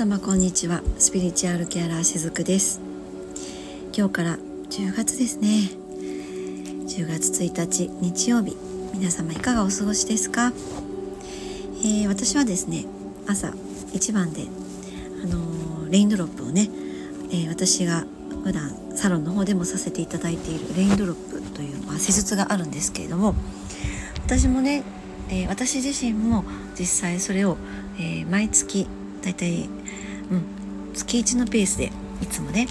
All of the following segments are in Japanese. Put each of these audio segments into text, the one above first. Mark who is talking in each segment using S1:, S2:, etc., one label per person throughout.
S1: 様こんにちは。スピリチュアルケアラーしずくです。今日から10月ですね。10月1日日曜日。皆様いかがお過ごしですか、えー、私はですね朝一番であのー、レインドロップをね、えー、私が普段サロンの方でもさせていただいているレインドロップという、まあ、施術があるんですけれども私もね、え私自身も実際それを、え毎月だいたい、うん、月1のペースでいつもね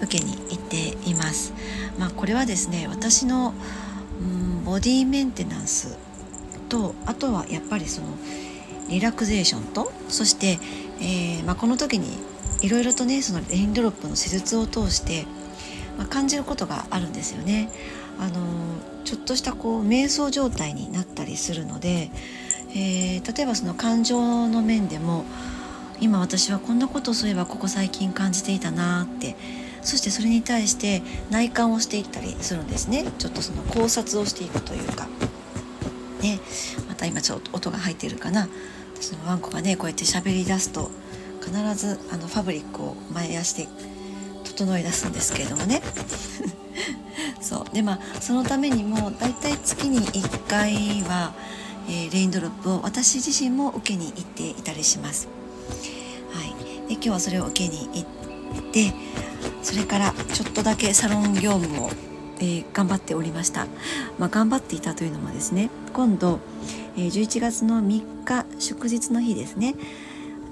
S1: 受けに行っています。まあ、これはですね私の、うん、ボディメンテナンスとあとはやっぱりそのリラクゼーションとそして、えー、まあ、この時にいろいろとねそのレインドロップの施術を通して、まあ、感じることがあるんですよね。あのちょっとしたこう瞑想状態になったりするので、えー、例えばその感情の面でも今私はこんなことをそういえばここ最近感じていたなって。そしてそれに対して内観をしていったりするんですね。ちょっとその考察をしていくというか。ね。また今ちょっと音が入ってるかな。私のワンコがねこうやって喋り出すと必ずあのファブリックを前足で整え出すんですけれどもね。そう。でまあそのためにもだいたい月に1回は、えー、レインドロップを私自身も受けに行っていたりします。はい、で今日はそれを受けに行ってそれからちょっとだけサロン業務を、えー、頑張っておりました、まあ、頑張っていたというのもですね今度、えー、11月の3日祝日の日ですね、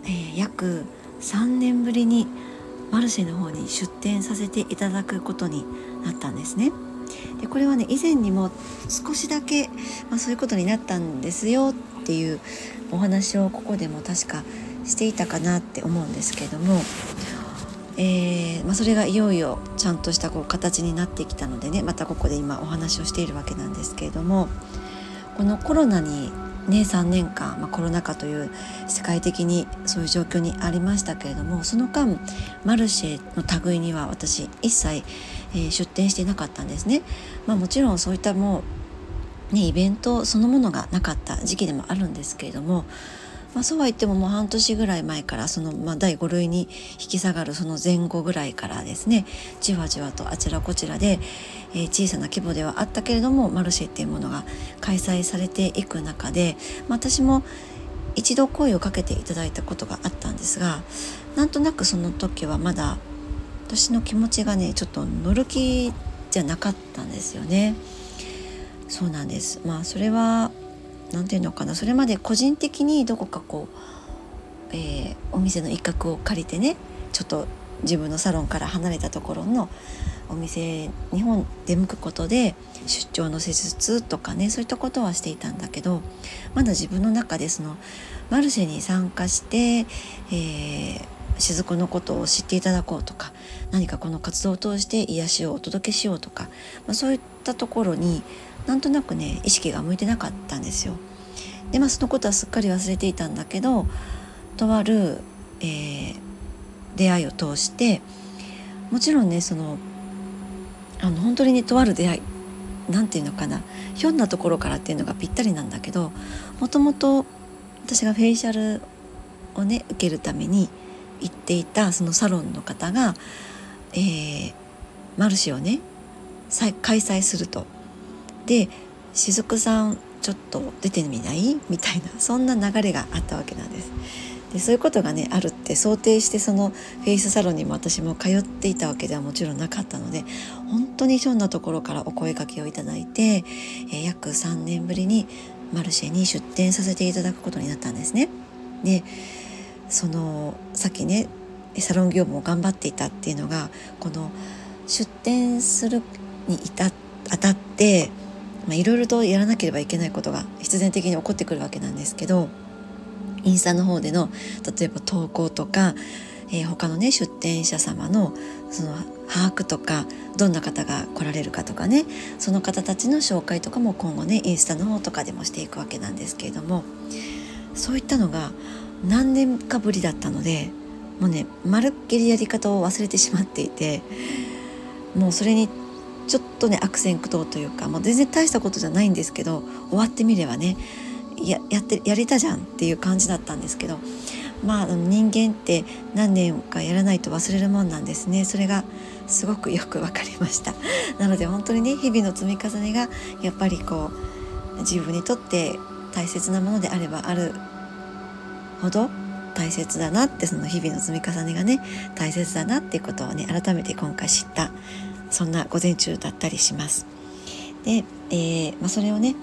S1: えー、約3年ぶりにマルシェの方に出店させていただくことになったんですね。でこれはね以前にも少しだけ、まあ、そういうことになったんですよっていうお話をここでも確かしていたかなって思うんですけども、えー、まあ、それがいよいよちゃんとしたこう形になってきたのでねまたここで今お話をしているわけなんですけれどもこのコロナにね3年間、まあ、コロナ禍という世界的にそういう状況にありましたけれどもその間マルシェの類には私一切、えー、出店していなかったんですね。まあ、もちろんそういったもう、ね、イベントそのものがなかった時期でもあるんですけれどもまあ、そうは言ってももう半年ぐらい前からその、まあ、第5類に引き下がるその前後ぐらいからですねじわじわとあちらこちらで、えー、小さな規模ではあったけれどもマルシェっていうものが開催されていく中で、まあ、私も一度声をかけていただいたことがあったんですがなんとなくその時はまだ私の気持ちがねちょっと乗る気じゃなかったんですよね。そうなんですまあそれは何て言うのかな。それまで個人的にどこかこう、えー、お店の一角を借りてねちょっと自分のサロンから離れたところのお店日本出向くことで出張の施術とかねそういったことはしていたんだけどまだ自分の中でそのマルシェに参加して、えー、雫のことを知っていただこうとか何かこの活動を通して癒しをお届けしようとか、まあ、そういったところになんとなくね意識が向いてなかったんですよ。でまあそのことはすっかり忘れていたんだけどとある、えー、出会いを通してもちろんねそのあの本当にねとある出会い何て言うのかなひょんなところからっていうのがぴったりなんだけどもともと私がフェイシャルをね受けるために行っていたそのサロンの方が、えー、マルシェをね開催すると。で雫さんちょっと出てみない？みたいなそんな流れがあったわけなんです。でそういうことがねあるって想定してそのフェイスサロンにも私も通っていたわけではもちろんなかったので本当にひょんなところからお声かけをいただいて、え、約3年ぶりにマルシェに出店させていただくことになったんですね。でそのさっきねサロン業務を頑張っていたっていうのがこの出店するに至あたっていろいろとやらなければいけないことが必然的に起こってくるわけなんですけどインスタの方での例えば投稿とか、えー、他のね出店者様のその把握とかどんな方が来られるかとかねその方たちの紹介とかも今後ねインスタの方とかでもしていくわけなんですけれどもそういったのが何年かぶりだったのでもうねまるっきりやり方を忘れてしまっていてもうそれにちょっとね悪戦苦闘というかもう全然大したことじゃないんですけど終わってみればねややってやれたじゃんっていう感じだったんですけどまあ人間って何年かやらないと忘れるもんなんですね。それがすごくよく分かりました。なので本当にね日々の積み重ねがやっぱりこう自分にとって大切なものであればあるほど大切だなってその日々の積み重ねがね大切だなっていうことをね改めて今回知ったそんな午前中だったりします。で、えー、まあ、それをね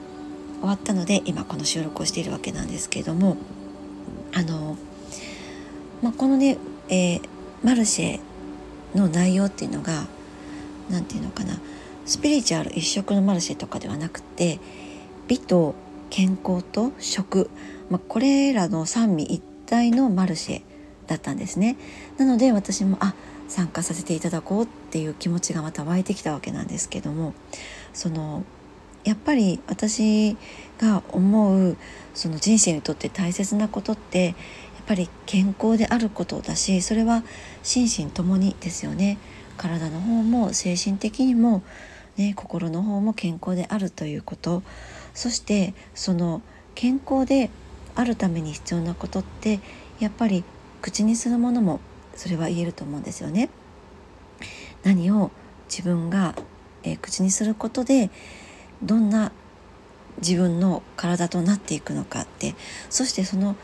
S1: 終わったので今この収録をしているわけなんですけれどもあの、まあ、このね、えー、マルシェの内容っていうのが何て言うのかなスピリチュアル一色のマルシェとかではなくて美と健康と食、まあ、これらの三位一体のマルシェだったんですね。なので私もあ参加させていただこうっっていう気持ちがまた湧いてきたわけなんですけどもそのやっぱり私が思うその人生にとって大切なことってやっぱり健康であることだしそれは心身ともにですよね体の方も精神的にも、ね、心の方も健康であるということそしてその健康であるために必要なことってやっぱり口にするものもそれは言えると思うんですよね。何を自分が、えー、口にすることでどんな自分の体となっていくのかってそしてその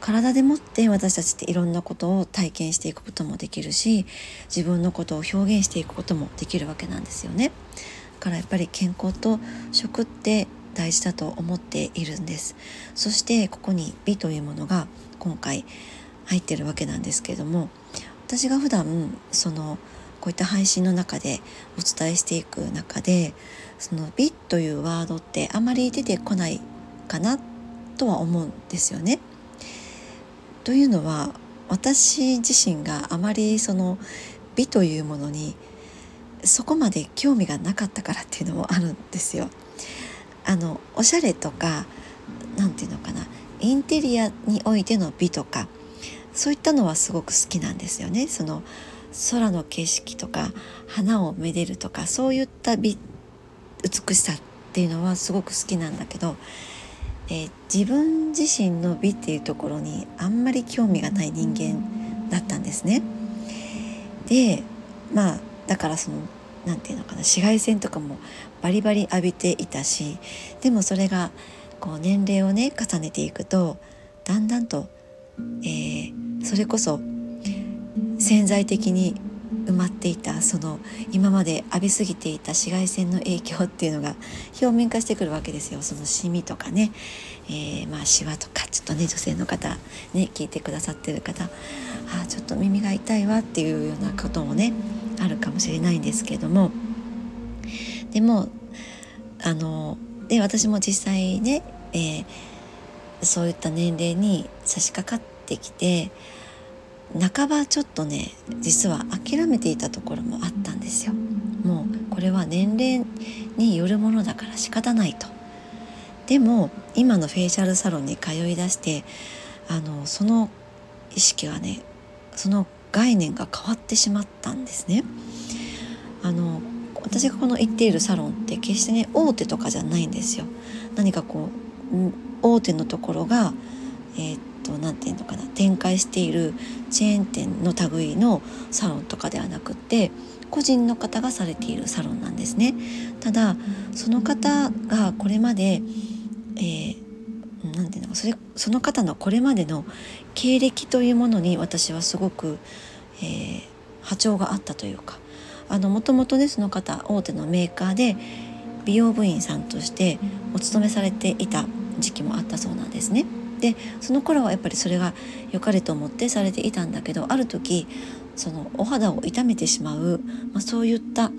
S1: 体でもって私たちっていろんなことを体験していくこともできるし自分のことを表現していくこともできるわけなんですよね。だからやっぱり健康と食って大事だと思っているんですそしてここに美というものが今回入ってるわけなんですけれども私が普段そのこういった配信の中でお伝えしていく中でその美というワードってあまり出てこないかなとは思うんですよね。というのは私自身があまりその美というものにそこまで興味がなかったからっていうのもあるんですよ。あのおしゃれとか何て言うのかなインテリアにおいての美とかそういったのはすごく好きなんですよねその空の景色とか花をめでるとかそういった美美しさっていうのはすごく好きなんだけど、えー、自分自身の美っていうところにあんまり興味がない人間だったんですね。でまあだからその何て言うのかな紫外線とかもバリバリ浴びていたしでもそれがこう年齢をね重ねていくとだんだんと、えー、それこそ潜在的に埋まっていたその今まで浴びすぎていた紫外線の影響っていうのが表面化してくるわけですよ。そのシミとかね、えー、まあシワとかちょっとね女性の方ね聞いてくださってる方。ああちょっと耳が痛いわっていうようなこともねあるかもしれないんですけども。でもあので私も実際ね、えー、そういった年齢に差し掛かってきて半ばちょっとね実は諦めていたところもあったんですよ。もうこれは年齢によるものだから仕方ないと。でも今のフェイシャルサロンに通いだしてあのその意識はねその概念が変わってしまったんですね。あの私がこの行っているサロンって決してね大手とかじゃないんですよ。何かこう大手のところが、えー、と何て言うのかな展開しているチェーン店の類のサロンとかではなくって個人の方がされているサロンなんですね。ただその方がこれまで、えー、ていうのそれその方のこれまでの経歴というものに私はすごく、えー、波長があったというかあのもともとねその方大手のメーカーで美容部員さんとしてお勤めされていた時期もあったそうなんですね。でその頃はやっぱりそれが良かれと思ってされていたんだけどある時そのお肌を痛めてしまう、まあ、そういった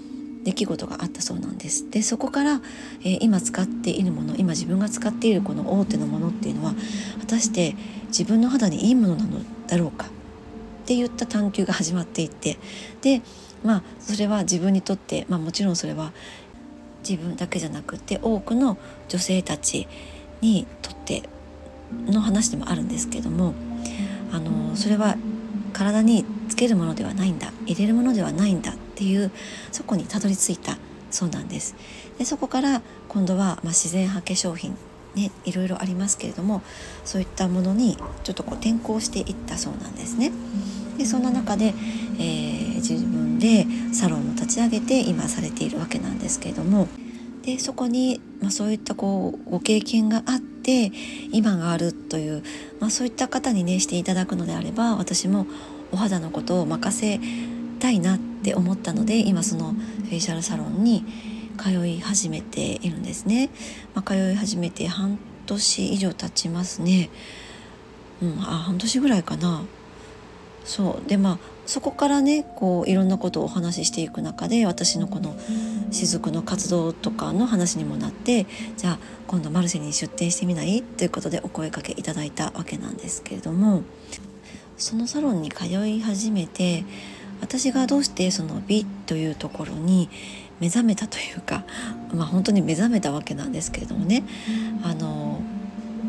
S1: 出来事があったそうなんです。でそこから、えー、今使っているもの今自分が使っているこの大手のものっていうのは果たして自分の肌にいいものなのだろうか？っていった探求が始まっていってでまあそれは自分にとって、まあ、もちろんそれは自分だけじゃなくて多くの女性たちにとっての話でもあるんですけどもあのそれは体につけるものではないんだ入れるものではないんだっていうそこにたどり着いたそうなんです。でそこから今度は、まあ、自然派化粧品ね、いろいろありますけれどもそういったものにちょっとこう転向していったそうなんですね。でそんな中で、えー、自分でサロンを立ち上げて今されているわけなんですけれどもでそこに、まあ、そういったこうご経験があって今があるという、まあ、そういった方にねしていただくのであれば私もお肌のことを任せたいなって思ったので今そのフェイシャルサロンに通い始めているんですね。まあ、通い始めて半年以上経ちますね。うん、あ半年ぐらいかな。そうでまあそこからねこういろんなことをお話ししていく中で私のこの雫の活動とかの話にもなってじゃあ今度マルシェに出店してみない？ということでお声かけいただいたわけなんですけれどもそのサロンに通い始めて私がどうしてその美というところに目覚めたというか、まあ、本当に目覚めたわけなんですけれどもねあの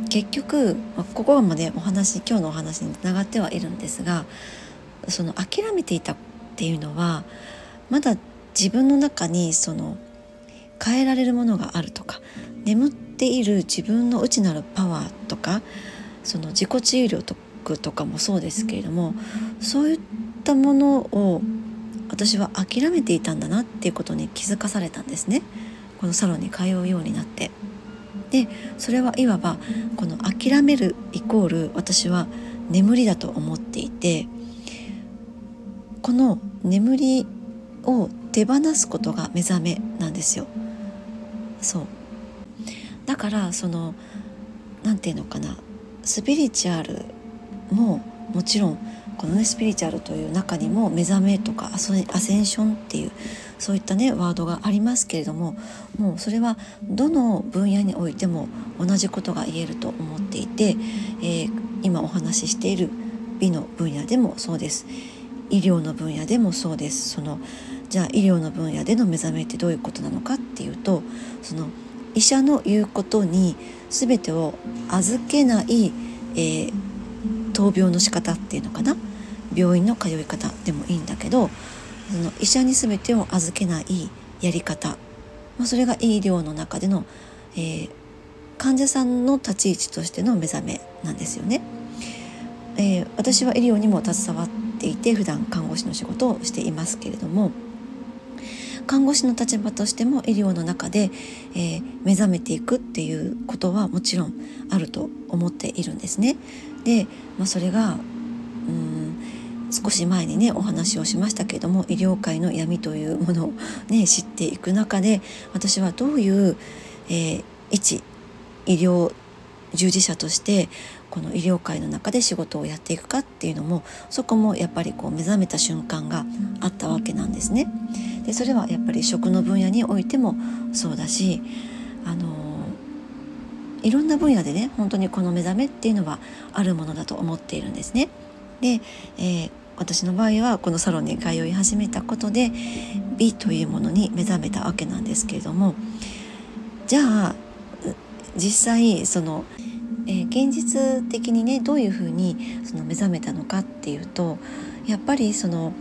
S1: 結局ここまでお話今日のお話につながってはいるんですがその諦めていたっていうのはまだ自分の中にその変えられるものがあるとか眠っている自分の内なるパワーとかその自己治癒力とかもそうですけれどもそういったものを私は諦めていたんだなっていうことに気づかされたんですねこのサロンに通うようになって。でそれはいわばこの諦めるイコール私は眠りだと思っていてこの眠りを手放すことが目覚めなんですよ。そう。だからその何て言うのかな。スピリチュアルももちろんこのねスピリチュアルという中にも目覚めとかアセンションっていうそういったねワードがありますけれどももうそれはどの分野においても同じことが言えると思っていて、えー、今お話ししている美の分野でもそうです。医療の分野でもそうです。そのじゃあ医療の分野での目覚めってどういうことなのかっていうとその医者の言うことに全てを預けない、えー、闘病の仕方っていうのかな？病院の通い方でもいいんだけどその医者に全てを預けないやり方、まあ、それが医療の中での、えー、患者さんの立ち位置としての目覚めなんですよね。えー、私は医療にも携わっていて普段看護師の仕事をしていますけれども看護師の立場としても医療の中で、えー、目覚めていくっていうことはもちろんあると思っているんですね。で、まあ、それがうん少し前にねお話をしましたけれども医療界の闇というものをね知っていく中で私はどういう、えー、一医療従事者としてこの医療界の中で仕事をやっていくかっていうのもそこもやっぱりこう目覚めた瞬間があったわけなんですね。でそれはやっぱり食の分野においてもそうだしあのいろんな分野でね本当にこの目覚めっていうのはあるものだと思っているんですね。で、えー、私の場合はこのサロンに通い始めたことで美というものに目覚めたわけなんですけれどもじゃあ実際その、えー、現実的にねどういうふうにその目覚めたのかっていうとやっぱりその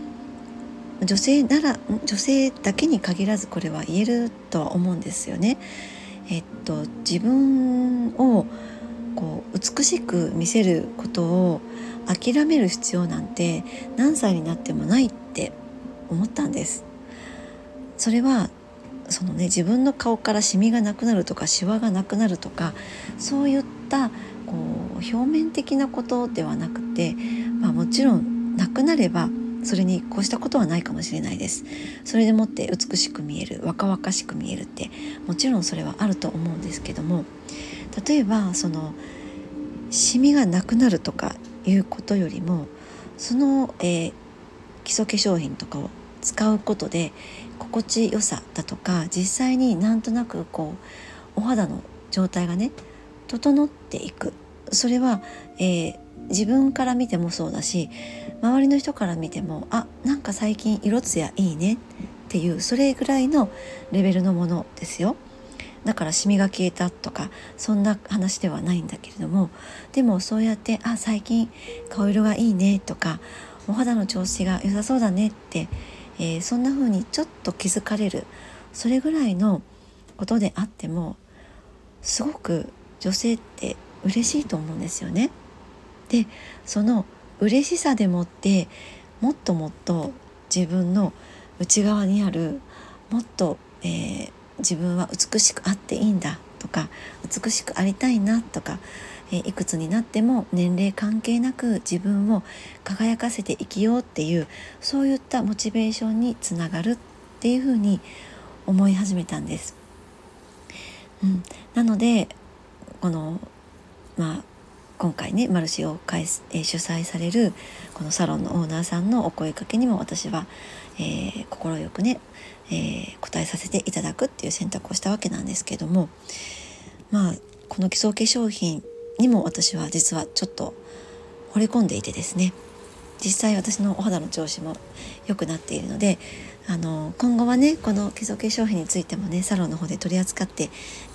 S1: 女性なら女性だけに限らずこれは言えるとは思うんですよね。えっと、自分をこう美しく見せることを諦める必要なんて何歳になってもないって思ったんですそれはそのね自分の顔からシミがなくなるとかシワがなくなるとかそういったこう表面的なことではなくて、まあ、もちろんなくなればそれにこうしたことはないかもしれないです。それでもって美しく見える若々しく見えるってもちろんそれはあると思うんですけども例えばそのシミがなくなるとかいうことよりもその、えー、基礎化粧品とかを使うことで心地よさだとか実際になんとなくこうお肌の状態がね整っていく。それは、えー、自分から見てもそうだし周りの人から見てもあなんか最近色艶いいね。っていうそれぐらいのレベルのものですよ。だからシミが消えたとかそんな話ではないんだけれどもでもそうやって「あ最近顔色がいいね」とか「お肌の調子が良さそうだね」って、えー、そんな風にちょっと気づかれる。それぐらいのことであってもすごく女性って嬉しいと思うんですよね。でその嬉しさでもってもっともっと自分の内側にあるもっと、えー、自分は美しくあっていいんだとか美しくありたいなとか、えー、いくつになっても年齢関係なく自分を輝かせて生きようっていうそういったモチベーションにつながるっていうふうに思い始めたんです。うん、なのでこのまあ今回ねマルシェを開え、主催されるこのサロンのオーナーさんのお声かけにも私は快、えー、くね、えー、答えさせていただくっていう選択をしたわけなんですけどもまあこの基礎化粧品にも私は実はちょっと惚れ込んでいてですね実際私のお肌の調子も良くなっているのであの今後はねこの基礎化粧品についてもねサロンの方で取り扱ってい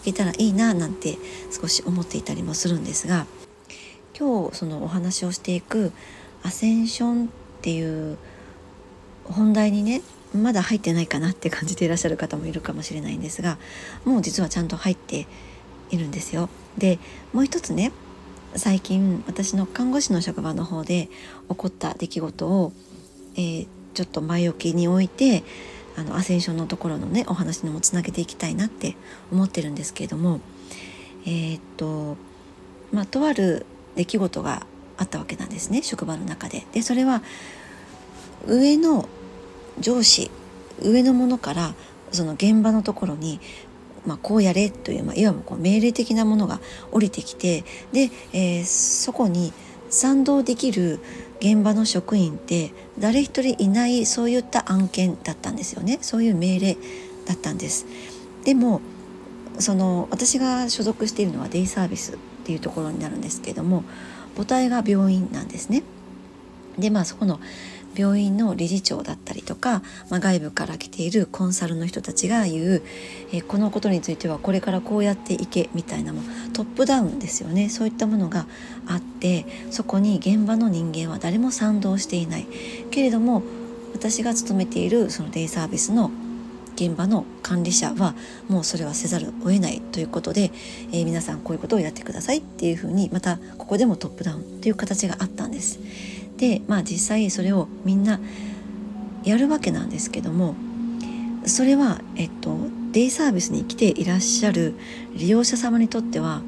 S1: けたらいいななんて少し思っていたりもするんですが今日そのお話をしていくアセンションっていう本題にねまだ入ってないかなって感じていらっしゃる方もいるかもしれないんですがもう実はちゃんと入っているんですよ。でもう一つね最近私の看護師の職場の方で起こった出来事を、えー、ちょっと前置きに置いてあのアセンションのところのねお話にもつなげていきたいなって思ってるんですけれどもえー、っとまあとある出来事があったわけなんですね職場の中で。でそれは上の上司上の者からその現場のところに、まあ、こうやれという、まあ、いわばこう命令的なものが降りてきてで、えー、そこに賛同できる現場の職員って誰一人いないそういった案件だったんですよねそういう命令だったんです。でもその私が所属しているのはデイサービスっていうところになるんですけども母体が病院なんですね。でまあそこの病院の理事長だったりとか、まあ、外部から来ているコンサルの人たちが言う、え、このことについてはこれからこうやっていけみたいなもトップダウンですよね。そういったものがあってそこに現場の人間は誰も賛同していない。けれども私が勤めているそのデイサービスの現場の管理者はもうそれはせざるを得ない。ということで、えー、皆さんこういうことをやってくださいっていうふうにまたここでもトップダウンっていう形があったんです。でまあ実際それをみんなやるわけなんですけどもそれは、えっと、デイサービスに来ていらっしゃる利用者様にとっては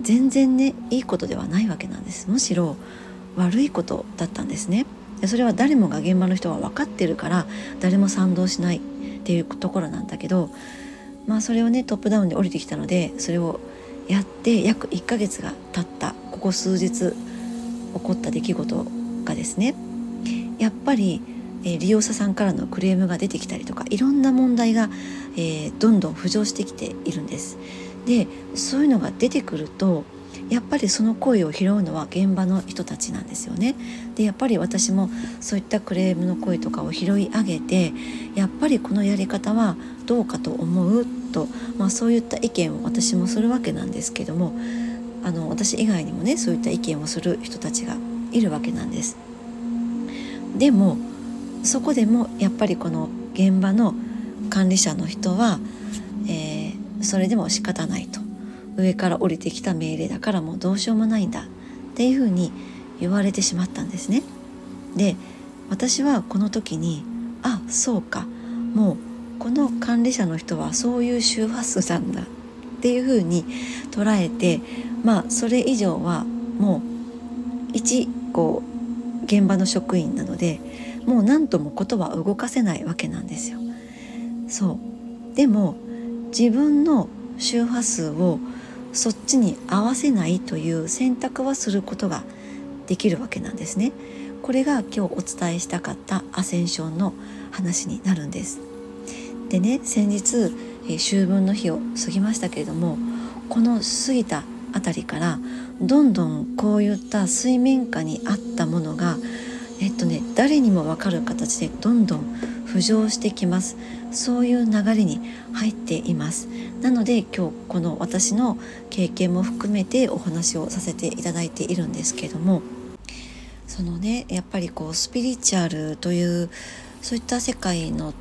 S1: 全然ねいいことではないわけなんです。むしろ悪いことだったんですね。それは誰もが現場の人は分かってるから誰も賛同しないっていうところなんだけどまあそれをねトップダウンで降りてきたのでそれをやって約1ヶ月が経った。ここ数日起こった出来事がですねやっぱり、え、利用者さんからのクレームが出てきたりとかいろんな問題が、えー、どんどん浮上してきているんです。でそういうのが出てくるとやっぱりその声を拾うのは現場の人たちなんですよね。でやっぱり私もそういったクレームの声とかを拾い上げてやっぱりこのやり方はどうかと思うと、まあ、そういった意見を私もするわけなんですけどもあの私以外にもねそういった意見をする人たちがいるわけなんです。でもそこでもやっぱりこの現場の管理者の人は、えー、それでも仕方ないと上から降りてきた命令だからもうどうしようもないんだっていうふうに言われてしまったんですね。で私はこの時にあそうかもうこの管理者の人はそういう周波数なんだていうふうに捉えてまあそれ以上はもう一こう現場の職員なのでもう何ともことは動かせないわけなんですよ。そうでも自分の周波数をそっちに合わせないという選択はすることができるわけなんですね。これが今日お伝えしたかったアセンションの話になるんです。でね先日秋分の日を過ぎましたけれどもこの過ぎたあたりからどんどんこういった水面下にあったものがえっとね誰にも分かる形でどんどん浮上してきます。そういう流れに入っています。なので今日この私の経験も含めてお話をさせていただいているんですけどもそのねやっぱりこうスピリチュアルというそういった世界の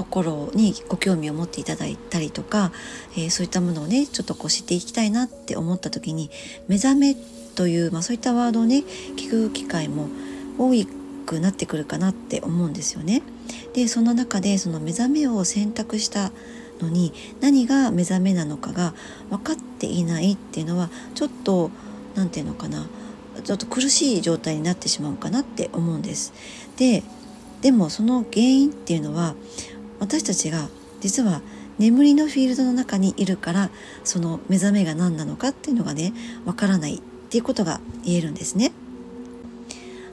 S1: ところにご興味を持っていただいたりとか、えー、そういったものをねちょっとこう知っていきたいなって思った時に目覚めという、まあ、そういったワードをね聞く機会も多くなってくるかなって思うんですよね。でその中でその目覚めを選択したのに何が目覚めなのかが分かっていないっていうのはちょっと何て言うのかなちょっと苦しい状態になってしまうかなって思うんです。ででもその原因っていうのは私たちが実は眠りのフィールドの中にいるからその目覚めが何なのかっていうのがねわからないっていうことが言えるんですね。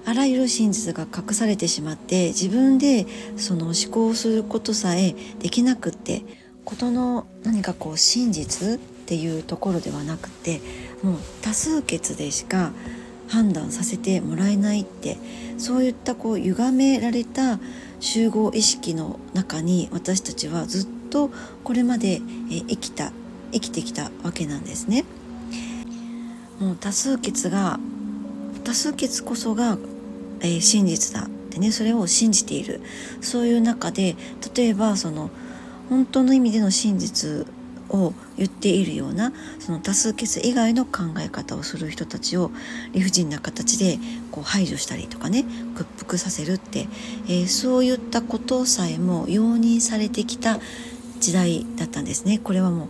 S1: あらゆる真実が隠されてしまって自分でその思考することさえできなくってことの何かこう真実っていうところではなくてもう多数決でしか判断させてもらえないってそういったこう歪められた集合意識の中に私たちはずっとこれまで生きた生きてきたわけなんですね。もう多数決が多数決こそが、え、真実だってねそれを信じているそういう中で例えばその本当の意味での真実を言っているようなその多数決以外の考え方をする人たちを理不尽な形でこう排除したりとかね屈服させるって、えー、そういったことさえも容認されてきた時代だったんですね。これはもう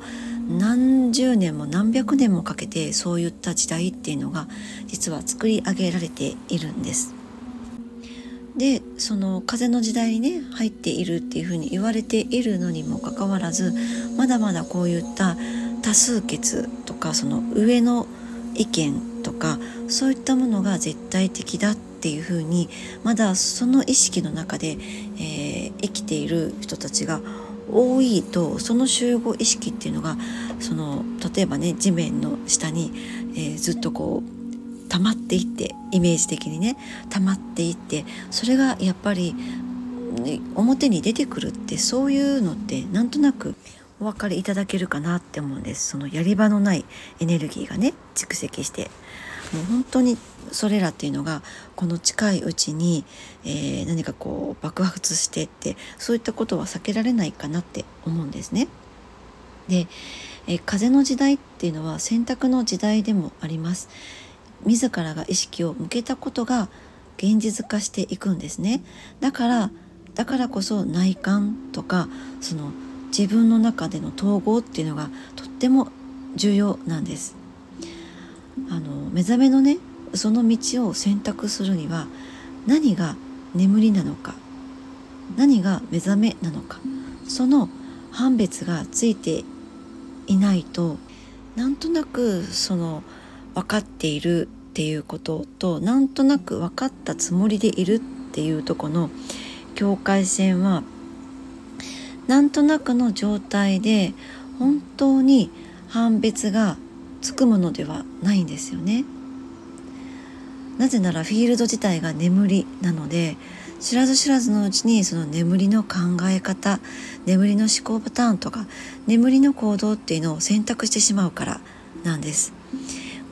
S1: 何十年も何百年もかけてそういった時代っていうのが実は作り上げられているんです。でその風の時代にね入っているっていうふうに言われているのにもかかわらずまだまだこういった多数決とかその上の意見とかそういったものが絶対的だっていうふうにまだその意識の中で、えー、生きている人たちが多いとその集合意識っていうのがその例えばね地面の下に、えー、ずっとこう溜まっていってイメージ的にね溜まっていってそれがやっぱり表に出てくるってそういうのってなんとなくお分かりいただけるかなって思うんですそのやり場のないエネルギーがね蓄積してもう本当にそれらっていうのがこの近いうちに、えー、何かこう爆発してってそういったことは避けられないかなって思うんですね。で、えー、風の時代っていうのは選択の時代でもあります。自らが意識を向けたことが現実化していくんですね。だからだからこそ内観とかその自分の中での統合っていうのがとっても重要なんです。あの目覚めのねその道を選択するには何が眠りなのか何が目覚めなのかその判別がついていないとなんとなくその分かっているっていうこととなんとなく分かったつもりでいるっていうとこの境界線はなんとなくの状態で本当に判別がつくものではないんですよね。なぜならフィールド自体が眠りなので知らず知らずのうちにその眠りの考え方眠りの思考パターンとか眠りの行動っていうのを選択してしまうからなんです。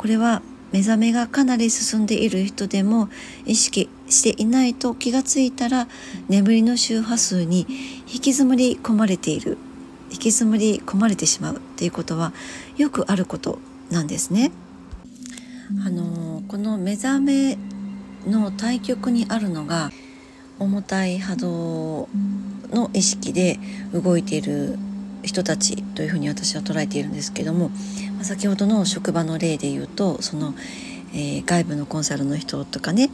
S1: これは目覚めがかなり進んでいる人でも意識していないと気がついたら眠りの周波数に引きずり込まれている引きずり込まれてしまうっていうことはよくあることなんですね。あのこの目覚めの対極にあるのが重たい波動の意識で動いている人たちというふうに私は捉えているんですけども先ほどの職場の例で言うとその、えー、外部のコンサルの人とかね、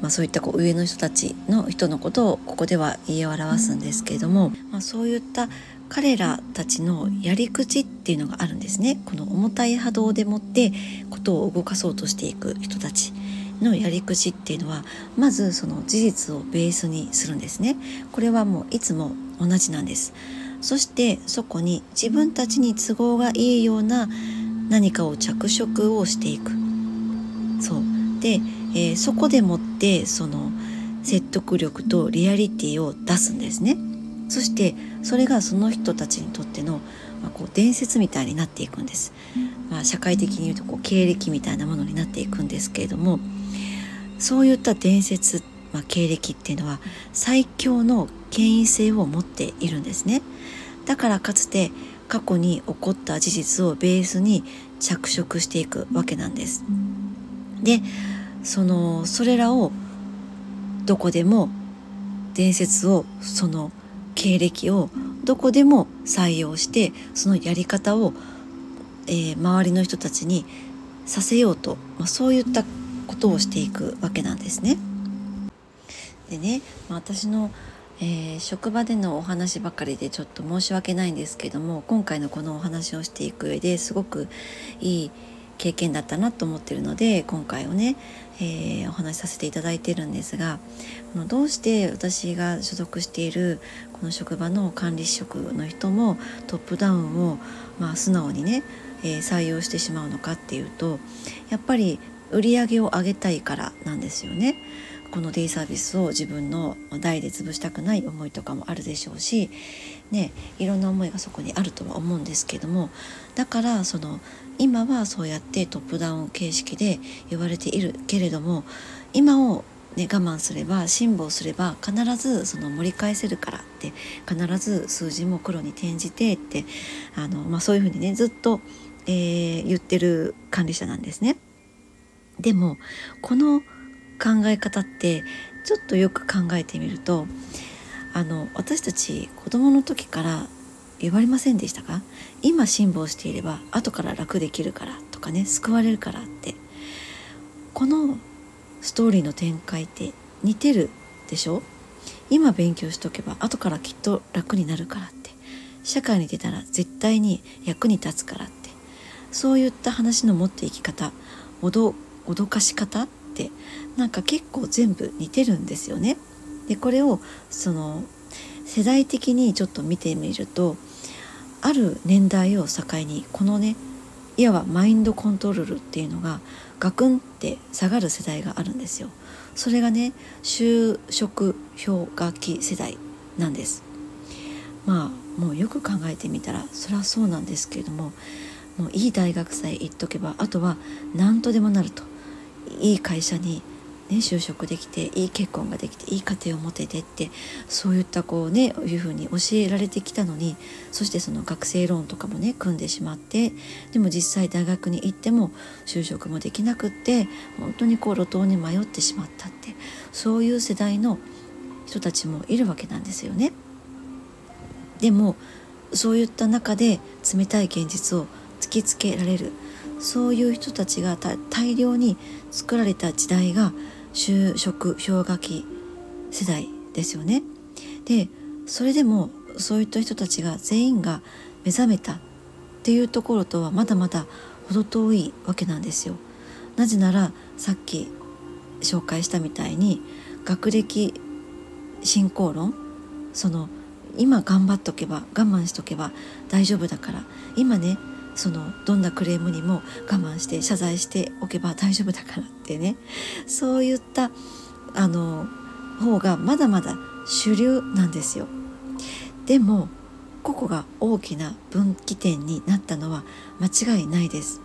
S1: まあ、そういったこう上の人たちの人のことをここでは言い表すんですけれども、まあ、そういった彼らたちのやり口っていうのがあるんですね。この重たい波動でもってことを動かそうとしていく人たちのやり口っていうのはまずその事実をベースにするんですね。これはもういつも同じなんです。そしてそこに自分たちに都合がいいような何かを着色をしていく。そう。で、えー、そこでもってその説得力とリアリティを出すんですね。そしてそれがその人たちにとっての、まあ、こう伝説みたいになっていくんです、まあ、社会的に言うとこう経歴みたいなものになっていくんですけれどもそういった伝説まあ、経歴っていうのは最強の権威性を持っているんですね。だからかつて過去に起こった事実をベースに着色していくわけなんですでそのそれらをどこでも伝説をその経歴をどこでも採用してそのやり方を、えー、周りの人たちにさせようと、まあ、そういったことをしていくわけなんですね。でね、まあ、私の、えー、職場でのお話ばかりでちょっと申し訳ないんですけども今回のこのお話をしていく上ですごくいい経験だったなと思ってるので今回をね、えー、お話しさせていただいてるんですがどうして私が所属しているこの職場の管理職の人もトップダウンを、まあ、素直にね、えー、採用してしまうのかっていうとやっぱり売り上げを上げたいからなんですよね。このデイサービスを自分の代で潰したくない思いとかもあるでしょうし、ね、いろんな思いがそこにあるとは思うんですけどもだからその今はそうやってトップダウン形式で言われているけれども今を、ね、我慢すれば辛抱すれば必ずその盛り返せるからって必ず数字も黒に転じてってあの、まあ、そういうふうにねずっと、えー、言ってる管理者なんですね。でもこの考え方ってちょっとよく考えてみるとあの私たち子供の時から言われませんでしたか？今辛抱していれば後から楽できるからとかね救われるからって。このストーリーの展開って似てるでしょ？今勉強しとけば後からきっと楽になるからって。社会に出たら絶対に役に立つからって。そういった話の持っていき方脅脅かし方なんか結構全部似てるんですよね。でこれをその世代的にちょっと見てみるとある年代を境にこのねいわばマインドコントロールっていうのがガクンって下がる世代があるんですよ。それがね就職氷河期世代なんです。まあもうよく考えてみたらそりゃそうなんですけれどももういい大学さえ行っとけばあとは何とでもなるといい会社にね、就職できていい結婚ができていい家庭を持ててってそういったこうねいうふうに教えられてきたのにそしてその学生ローンとかもね組んでしまってでも実際大学に行っても就職もできなくって本当にこう路頭に迷ってしまったってそういう世代の人たちもいるわけなんですよね。でもそういった中で冷たい現実を突きつけられるそういう人たちが大量に作られた時代が就職氷河期世代ですよね。でそれでもそういった人たちが全員が目覚めたっていうところとはまだまだ程遠いわけなんですよ。なぜならさっき紹介したみたいに学歴進行論その今頑張っとけば我慢しとけば大丈夫だから今ねそのどんなクレームにも我慢して謝罪しておけば大丈夫だからってねそういったあの方がまだまだ主流なんですよ。でも個々が大きな分岐点になったのは間違いないです。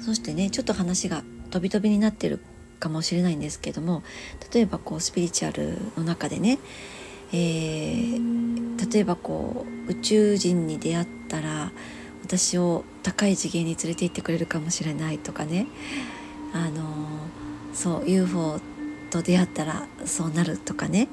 S1: そしてねちょっと話が飛び飛びになってるかもしれないんですけども例えばこうスピリチュアルの中でね、えー、例えばこう宇宙人に出会ったら私を高い次元に連れて行ってくれるかもしれないとかね。あのそう UFO と出会ったらそうなるとかね。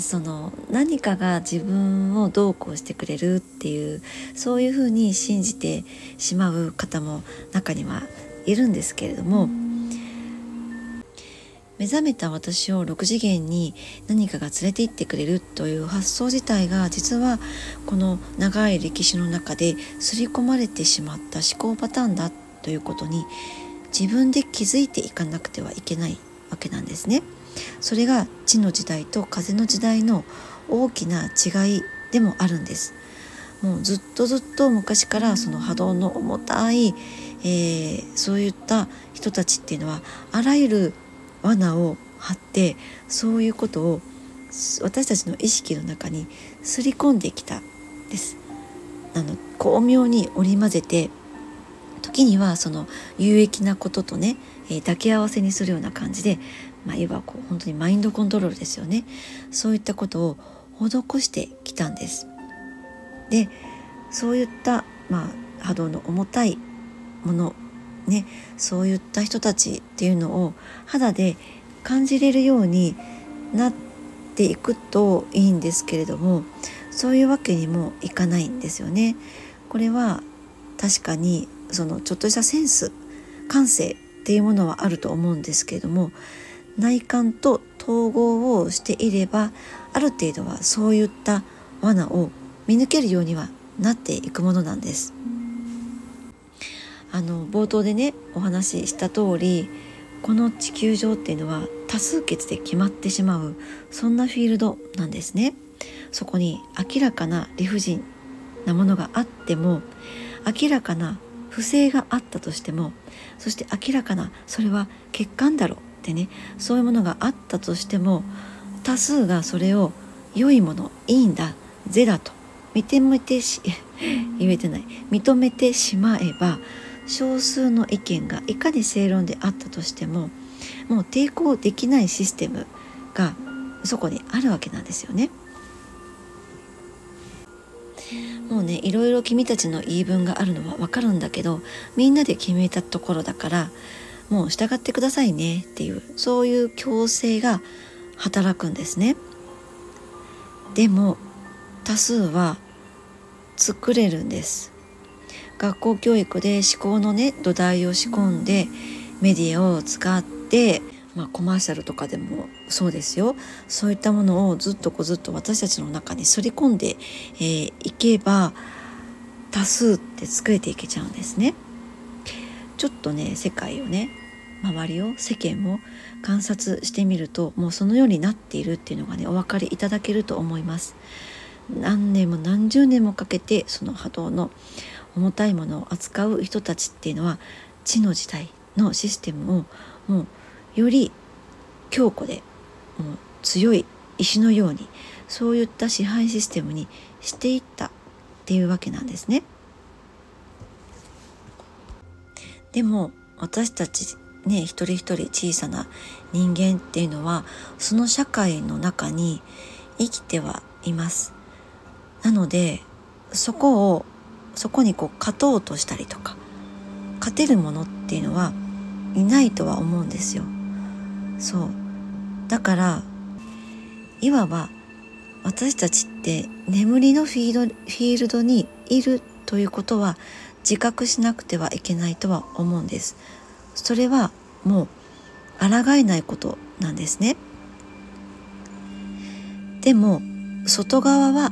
S1: その何かが自分をどうこうしてくれるっていうそういうふうに信じてしまう方も中にはいるんですけれども。目覚めた私を6次元に何かが連れて行ってくれるという発想自体が実はこの長い歴史の中で刷り込まれてしまった思考パターンだということに自分で気づいていかなくてはいけないわけなんですね。それが地の時代と風の時代の大きな違いでもあるんです。もうずっとずっと昔からその波動の重たい、えー、そういった人たちっていうのはあらゆる罠を張ってそういうことを私たちの意識の中にすり込んできたですあの巧妙に織り交ぜて時にはその有益なこととね、えー、抱き合わせにするような感じでまあ、いわばこう本当にマインドコントロールですよねそういったことを施してきたんです。でそういった、まあ、波動の重たいものねそういった人たちっていうのを肌で感じれるようになっていくといいんですけれどもそういうわけにもいかないんですよね。これは確かにそのちょっとしたセンス感性っていうものはあると思うんですけれども内観と統合をしていればある程度はそういった罠を見抜けるようにはなっていくものなんです。あの冒頭でねお話しした通りこの地球上っていうのは多数決で決まってしまうそんなフィールドなんですね。そこに明らかな理不尽なものがあっても明らかな不正があったとしてもそして明らかなそれは欠陥だろうってねそういうものがあったとしても多数がそれを良いものいいんだ是だと認めてし 言えてない認めてしまえば少数の意見がいかに正論であったとしてももう抵抗できないシステムがそこにあるわけなんですよね。もうねいろいろ君たちの言い分があるのはわかるんだけどみんなで決めたところだからもう従ってくださいねっていうそういう強制が働くんですね。でも多数は作れるんです。学校教育で思考のね土台を仕込んでメディアを使ってまあ、コマーシャルとかでもそうですよそういったものをずっとこうずっと私たちの中にすり込んで、えー、けば多数って作れていけちゃうんですね。ちょっとね世界をね周りを世間を観察してみるともうそのようになっているっていうのがねお分かりいただけると思います。何年も何十年もかけてその波動の重たいものを扱う人たちっていうのは地の時代のシステムをもうより強固でもう強い石のようにそういった支配システムにしていったっていうわけなんですね。でも私たちね一人一人小さな人間っていうのはその社会の中に生きてはいます。なのでそこをそこにこう勝とうとしたりとか勝てるものっていうのはいないとは思うんですよ。そう。だからいわば私たちって眠りのフィードフィールドにいるということは自覚しなくてはいけないとは思うんです。それはもう抗えないことなんですね。でも外側は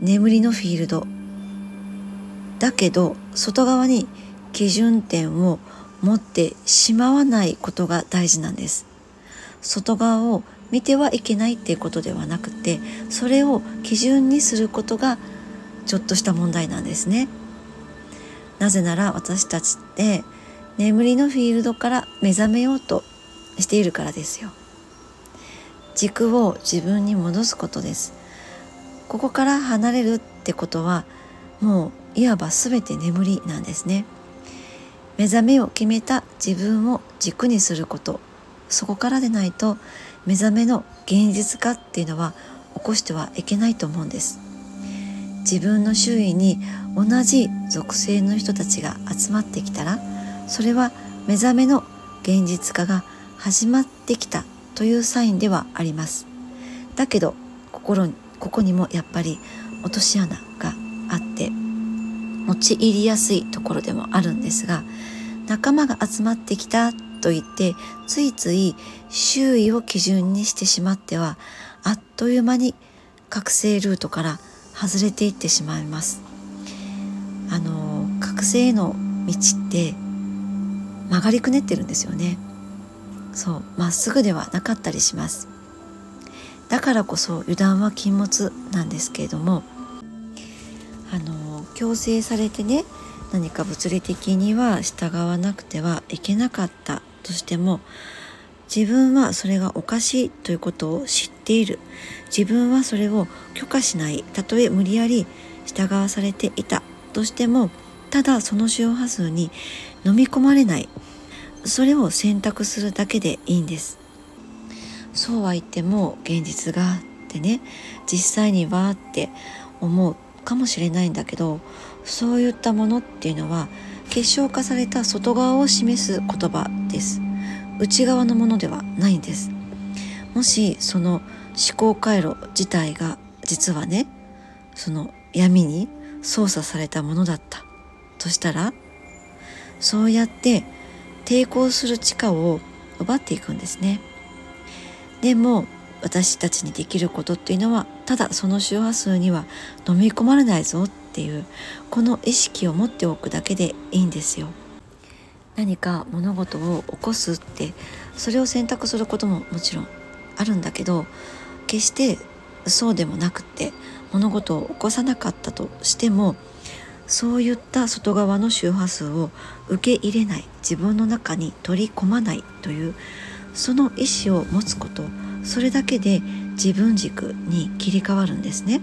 S1: 眠りのフィールド。だけど外側に基準点を持ってしまわないことが大事なんです外側を見てはいけないっていうことではなくてそれを基準にすることがちょっとした問題なんですね。なぜなら私たちって眠りのフィールドから目覚めようとしているからですよ。軸を自分に戻すことです。ここから離れるってことはもういわば全て眠りなんですね。目覚めを決めた自分を軸にすること。そこからでないと目覚めの現実化っていうのは起こしてはいけないと思うんです。自分の周囲に同じ属性の人たちが集まってきたらそれは目覚めの現実化が始まってきたというサインではあります。だけど心ここにもやっぱり落とし穴があって陥りやすいところでもあるんですが仲間が集まってきたと言ってついつい周囲を基準にしてしまってはあっという間に覚醒ルートから外れていってしまいます。あの覚醒への道って曲がりくねってるんですよね。そうまっすぐではなかったりします。だからこそ油断は禁物なんですけれどもあの強制されてね何か物理的には従わなくてはいけなかったとしても自分はそれがおかしいということを知っている。自分はそれを許可しない。たとえ無理やり従わされていたとしてもただその周波数に飲み込まれない。それを選択するだけでいいんです。そうは言っても現実があってね実際にはって思う。かもしれないんだけどそういったものっていうのは結晶化された外側を示す言葉です。内側のものではないんです。もしその思考回路自体が実はねその闇に操作されたものだったとしたらそうやって抵抗する力を奪っていくんですね。でも私たちにできることっていうのはただその周波数には飲み込まれないぞっていうこの意識を持っておくだけでいいんですよ。何か物事を起こすってそれを選択することももちろんあるんだけど決してそうでもなくって物事を起こさなかったとしてもそういった外側の周波数を受け入れない自分の中に取り込まないというその意思を持つことそれだけで自分軸に切り替わるんですね。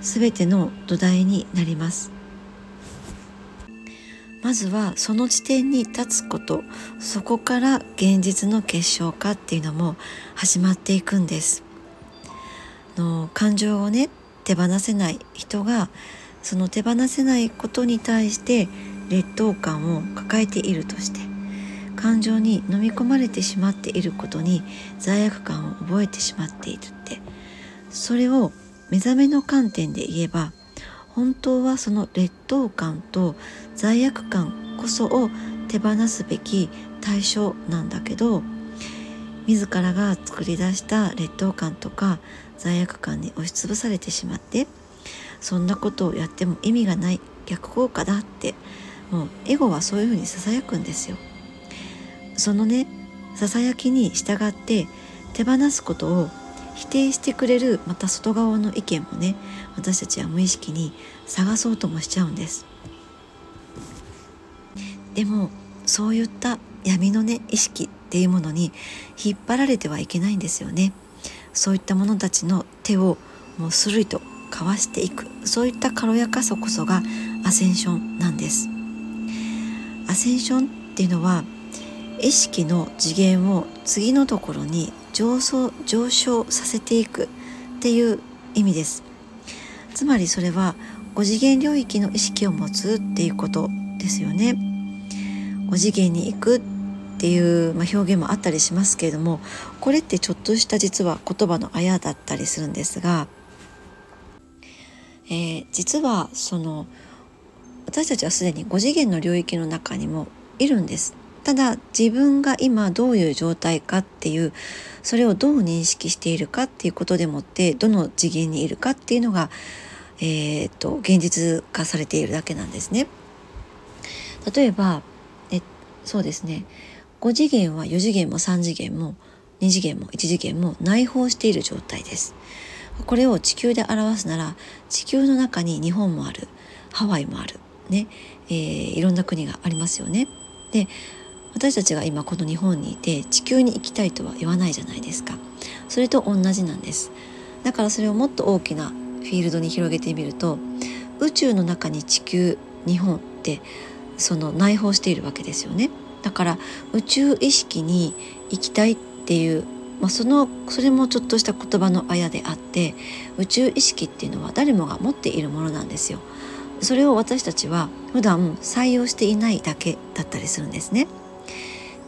S1: 全ての土台になります。まずはその地点に立つこと。そこから現実の結晶化っていうのも始まっていくんです。の感情をね手放せない人がその手放せないことに対して劣等感を抱えているとして感情に飲み込まれてしまっていることに罪悪感を覚えてしまっているってそれを目覚めの観点で言えば本当はその劣等感と罪悪感こそを手放すべき対象なんだけど自らが作り出した劣等感とか罪悪感に押しつぶされてしまってそんなことをやっても意味がない逆効果だってもうエゴはそういうふうにささやくんですよ。そのねささやきに従って手放すことを否定してくれるまた外側の意見もね私たちは無意識に探そうともしちゃうんです。でもそういった闇のね意識っていうものに引っ張られてはいけないんですよね。そういった者たちの手をもうスルイとかわしていく。そういった軽やかさこそがアセンションなんです。アセンションっていうのは意識の次元を次のところに上昇上昇させていくっていう意味です。つまりそれは5次元領域の意識を持つっていうことですよね。5次元に行くっていう、まあ、表現もあったりしますけれどもこれってちょっとした実は言葉のあやだったりするんですが、えー、実はその私たちはすでに5次元の領域の中にもいるんです。ただ自分が今どういう状態かっていうそれをどう認識しているかっていうことでもってどの次元にいるかっていうのが、えー、っと現実化されているだけなんですね。例えばえそうですね5次元は4次元も3次元も2次元も1次元も内包している状態です。これを地球で表すなら地球の中に日本もあるハワイもあるね、えー、いろんな国がありますよね。で私たちが今この日本にいて地球に行きたいとは言わないじゃないですか。それと同じなんです。だからそれをもっと大きなフィールドに広げてみると宇宙の中に地球日本ってその内包しているわけですよね。だから宇宙意識に行きたいっていう、まあ、そのそれもちょっとした言葉のあやであって宇宙意識っていうのは誰もが持っているものなんですよ。それを私たちは普段採用していないだけだったりするんですね。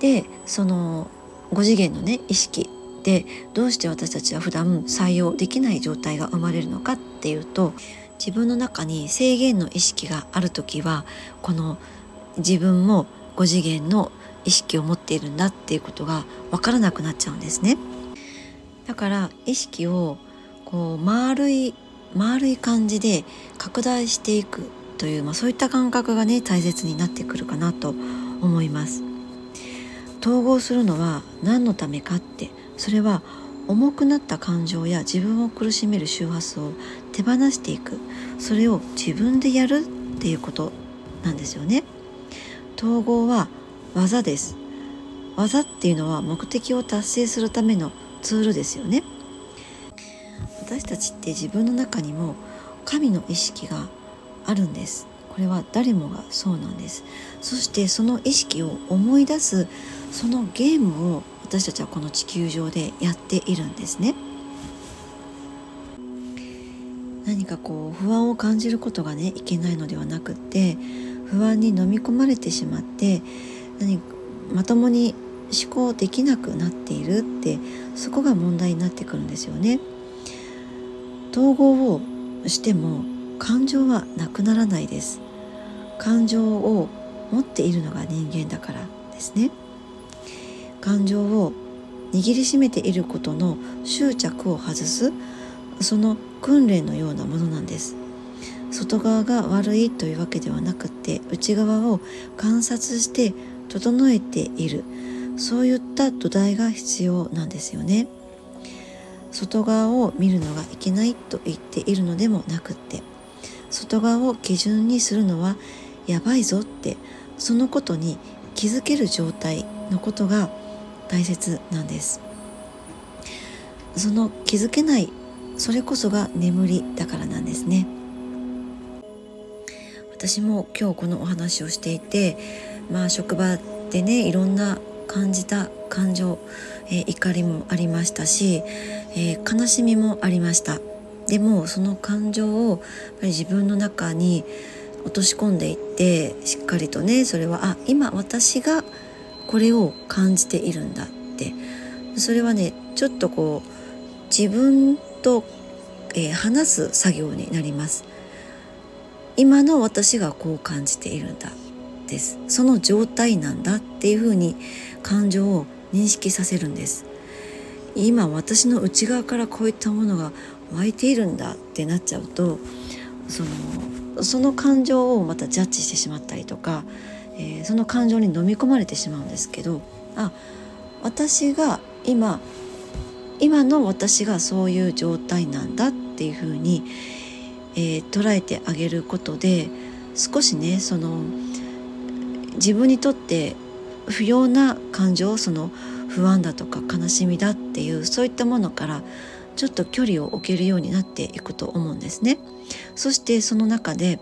S1: でその5次元のね意識でどうして私たちは普段採用できない状態が生まれるのかっていうと自分の中に制限の意識がある時はこの自分も5次元の意識を持っているんだっていうことが分からなくなっちゃうんですね。だから意識をこう丸い丸い感じで拡大していくという、まあ、そういった感覚がね大切になってくるかなと思います。統合するのは何のためかってそれは重くなった感情や自分を苦しめる周波数を手放していく。それを自分でやるっていうことなんですよね。統合は技です。技っていうのは目的を達成するためのツールですよね。私たちって自分の中にも神の意識があるんです。これは誰もがそうなんです。そしてその意識を思い出すそのゲームを私たちはこの地球上でやっているんですね。何かこう不安を感じることがねいけないのではなくって不安に飲み込まれてしまって何まともに思考できなくなっているってそこが問題になってくるんですよね。統合をしても感情はなくならないです。感情を持っているのが人間だからですね。感情を握りしめていることの執着を外すその訓練のようなものなんです。外側が悪いというわけではなくて内側を観察して整えている。そういった土台が必要なんですよね。外側を見るのがいけないと言っているのでもなくって外側を基準にするのはやばいぞってそのことに気づける状態のことが大切なんです。その気づけないそれこそが眠りだからなんですね。私も今日このお話をしていてまあ職場でねいろんな感じた感情、えー、怒りもありましたし、えー、悲しみもありました。でもその感情をやっぱり自分の中に落とし込んでいってしっかりとねそれはあ今私がこれを感じているんだって。それはねちょっとこう自分と、えー、話す作業になります。今の私がこう感じているんだです。その状態なんだっていうふうに感情を認識させるんです。今私の内側からこういったものが湧いているんだってなっちゃうとそのその感情をまたジャッジしてしまったりとか、えー、その感情に飲み込まれてしまうんですけどあ私が今今の私がそういう状態なんだっていうふうに、えー、捉えてあげることで少しねその自分にとって不要な感情その不安だとか悲しみだっていうそういったものからちょっと距離を置けるようになっていくと思うんですね。そしてその中で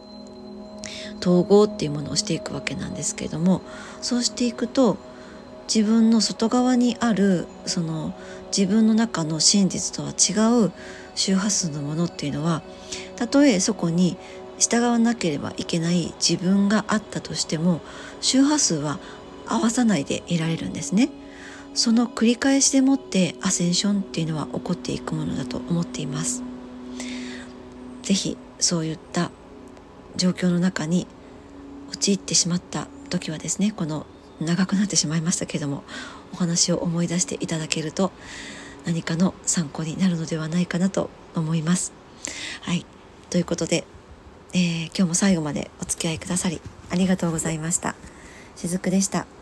S1: 統合っていうものをしていくわけなんですけれどもそうしていくと自分の外側にあるその自分の中の真実とは違う周波数のものっていうのはたとえそこに従わなければいけない自分があったとしても周波数は合わさないでいられるんですね。その繰り返しでもってアセンションっていうのは起こっていくものだと思っています。ぜひそういった状況の中に陥ってしまった時はですねこの長くなってしまいましたけどもお話を思い出していただけると何かの参考になるのではないかなと思います。はいということで、えー、今日も最後までお付き合いくださりありがとうございました。しずくでした。